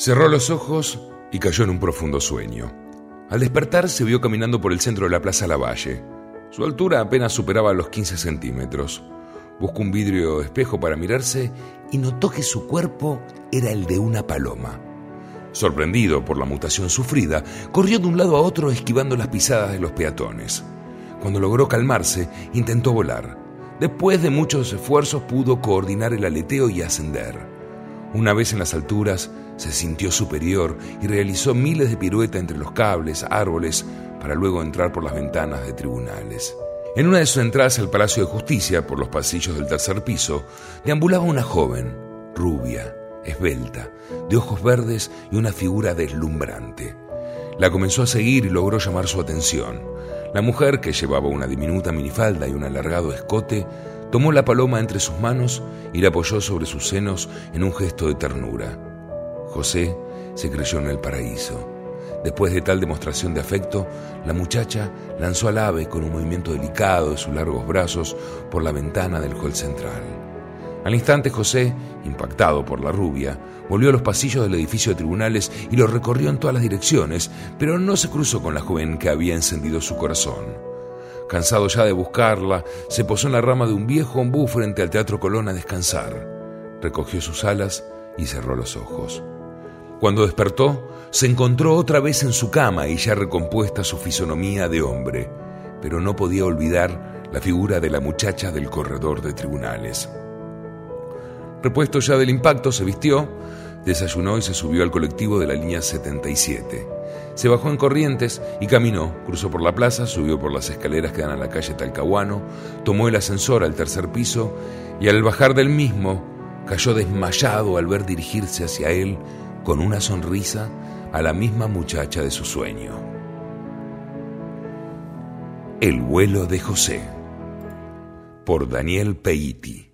Cerró los ojos y cayó en un profundo sueño. Al despertar se vio caminando por el centro de la Plaza Lavalle. Su altura apenas superaba los 15 centímetros. Buscó un vidrio espejo para mirarse y notó que su cuerpo era el de una paloma. Sorprendido por la mutación sufrida, corrió de un lado a otro esquivando las pisadas de los peatones. Cuando logró calmarse, intentó volar. Después de muchos esfuerzos pudo coordinar el aleteo y ascender. Una vez en las alturas, se sintió superior y realizó miles de piruetas entre los cables, árboles, para luego entrar por las ventanas de tribunales. En una de sus entradas al Palacio de Justicia, por los pasillos del tercer piso, deambulaba una joven, rubia, esbelta, de ojos verdes y una figura deslumbrante. La comenzó a seguir y logró llamar su atención. La mujer, que llevaba una diminuta minifalda y un alargado escote, tomó la paloma entre sus manos y la apoyó sobre sus senos en un gesto de ternura. José se creyó en el paraíso. Después de tal demostración de afecto, la muchacha lanzó al ave con un movimiento delicado de sus largos brazos por la ventana del hall central. Al instante José, impactado por la rubia, volvió a los pasillos del edificio de tribunales y lo recorrió en todas las direcciones, pero no se cruzó con la joven que había encendido su corazón. Cansado ya de buscarla, se posó en la rama de un viejo ombú frente al Teatro Colón a descansar. Recogió sus alas y cerró los ojos. Cuando despertó, se encontró otra vez en su cama y ya recompuesta su fisonomía de hombre, pero no podía olvidar la figura de la muchacha del corredor de tribunales. Repuesto ya del impacto, se vistió, desayunó y se subió al colectivo de la línea 77. Se bajó en Corrientes y caminó, cruzó por la plaza, subió por las escaleras que dan a la calle Talcahuano, tomó el ascensor al tercer piso y al bajar del mismo cayó desmayado al ver dirigirse hacia él con una sonrisa a la misma muchacha de su sueño. El vuelo de José por Daniel Peiti